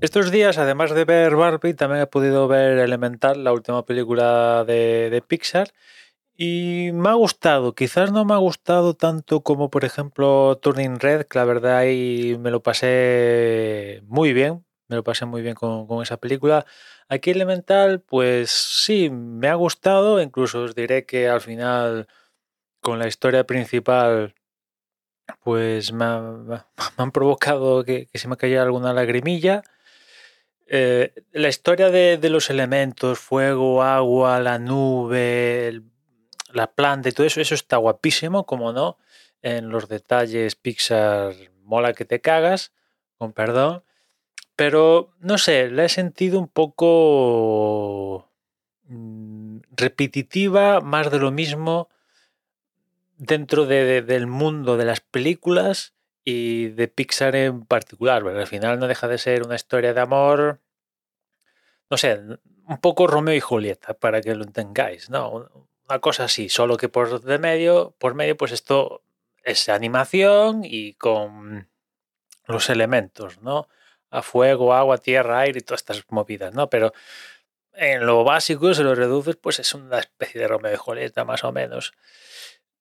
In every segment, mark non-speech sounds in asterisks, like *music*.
Estos días, además de ver Barbie, también he podido ver Elemental, la última película de, Pixar, y me ha gustado. Quizás no me ha gustado tanto como, por ejemplo, Turning Red, que la verdad ahí me lo pasé muy bien. Me lo pasé muy bien con, esa película. Aquí Elemental, pues sí, me ha gustado. Incluso os diré que al final, con la historia principal, pues me, ha- *laughs* han provocado que, que se me cayera alguna lagrimilla. Eh, la historia de, los elementos, fuego, agua, la nube, la planta y todo eso, eso está guapísimo, como no. En los detalles Pixar mola que te cagas, con perdón. Pero no sé, la he sentido un poco mm, repetitiva, más de lo mismo dentro de- de- del mundo de las películas y de Pixar en particular, porque al final no deja de ser una historia de amor, no sé, un poco Romeo y Julieta, para que lo entendáis, ¿no? Un- Una cosa así, solo que por de medio, por medio, pues esto es animación y con los elementos, ¿no? A fuego, agua, tierra, aire y todas estas movidas, ¿no? Pero en lo básico, si lo reduces, pues es una especie de Romeo y Julieta, más o menos.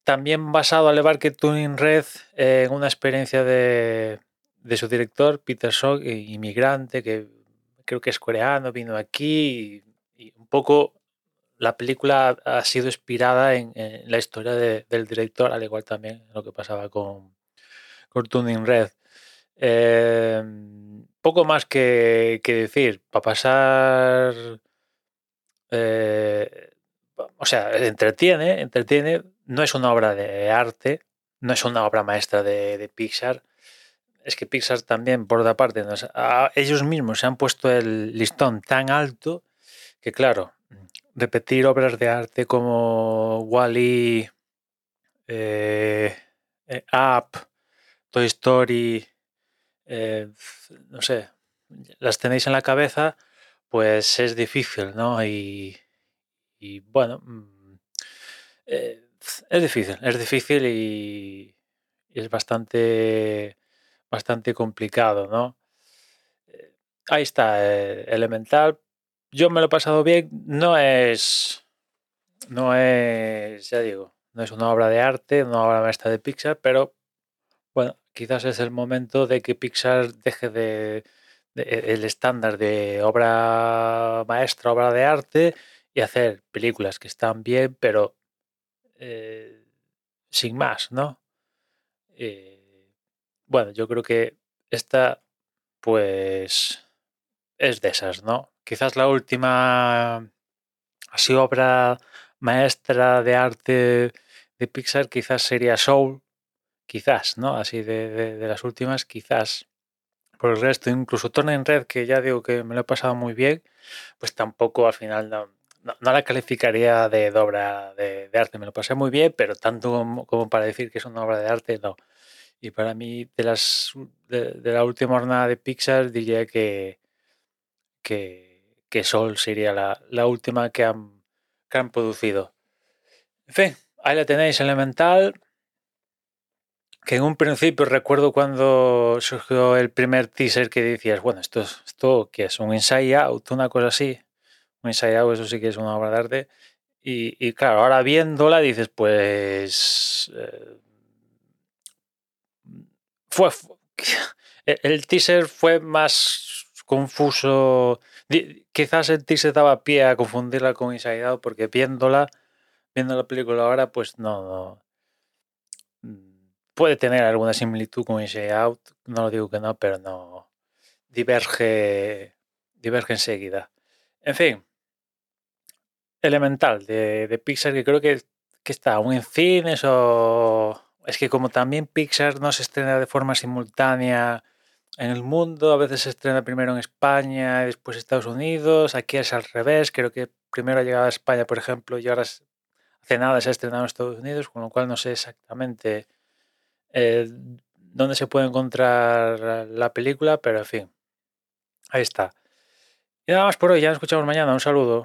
También basado al que Tuning Red eh, en una experiencia de, de su director, Peter Sock, inmigrante, que creo que es coreano, vino aquí y, un poco la película ha sido inspirada en, la historia de- del director, al igual también lo que pasaba con, con Tuning Red. Eh, poco más que, decir, para pasar... eh, o sea, entretiene, entretiene, no es una obra de arte, no es una obra maestra de, Pixar. Es que Pixar también, por otra parte, ellos mismos se han puesto el listón tan alto que, claro, repetir obras de arte como Wally, eh, eh, Up, Toy Story, eh, no sé, las tenéis en la cabeza, pues es difícil, ¿no? Y, y bueno, mm, eh, es difícil, es difícil y, es bastante, bastante complicado, ¿no? Eh, Ahí está, eh, Elemental. Yo me lo he pasado bien. No es, no es, ya digo, no es una obra de arte, una obra maestra de Pixar, pero bueno, quizás es el momento de que Pixar deje de, de- el estándar de obra maestra, obra de arte y hacer películas que están bien, pero eh, sin más, ¿no? Eh, bueno, yo creo que esta, pues, es de esas, ¿no? Quizás la última así obra maestra de arte de Pixar quizás sería Soul, quizás, ¿no? Así de, de- las últimas, quizás. Por el resto, incluso Turning Red, que ya digo que me lo he pasado muy bien, pues tampoco al final no, no, la calificaría de, obra de, arte. Me lo pasé muy bien, pero tanto como, para decir que es una obra de arte, no. Y para mí, de, las, de, la última jornada de Pixar, diría que, que, que Soul sería la, la última que han, que han producido. En fin, ahí la tenéis, Elemental. Que en un principio recuerdo cuando surgió el primer teaser que decías, bueno, esto, es- esto que es un inside out, una cosa así. Out, eso sí que es una obra de arte. Y, y claro, ahora viéndola dices, pues. eh, fue. fu- *laughs* El teaser fue más confuso. Quizás el teaser daba pie a confundirla con Inside Out, porque viéndola, viendo la película ahora, pues no, no. Mm, Puede tener alguna similitud con Inside Out, no lo digo que no, pero no. Diverge. Diverge enseguida. En fin, Elemental de, de Pixar, que creo que, que está aún en cines o. Es que como también Pixar no se estrena de forma simultánea en el mundo, a veces se estrena primero en España después Estados Unidos, aquí es al revés, creo que primero ha llegado a España, por ejemplo, y ahora hace nada se ha estrenado en Estados Unidos, con lo cual no sé exactamente eh, dónde se puede encontrar la película, pero en fin, ahí está. Y nada más por hoy, ya nos escuchamos mañana, un saludo.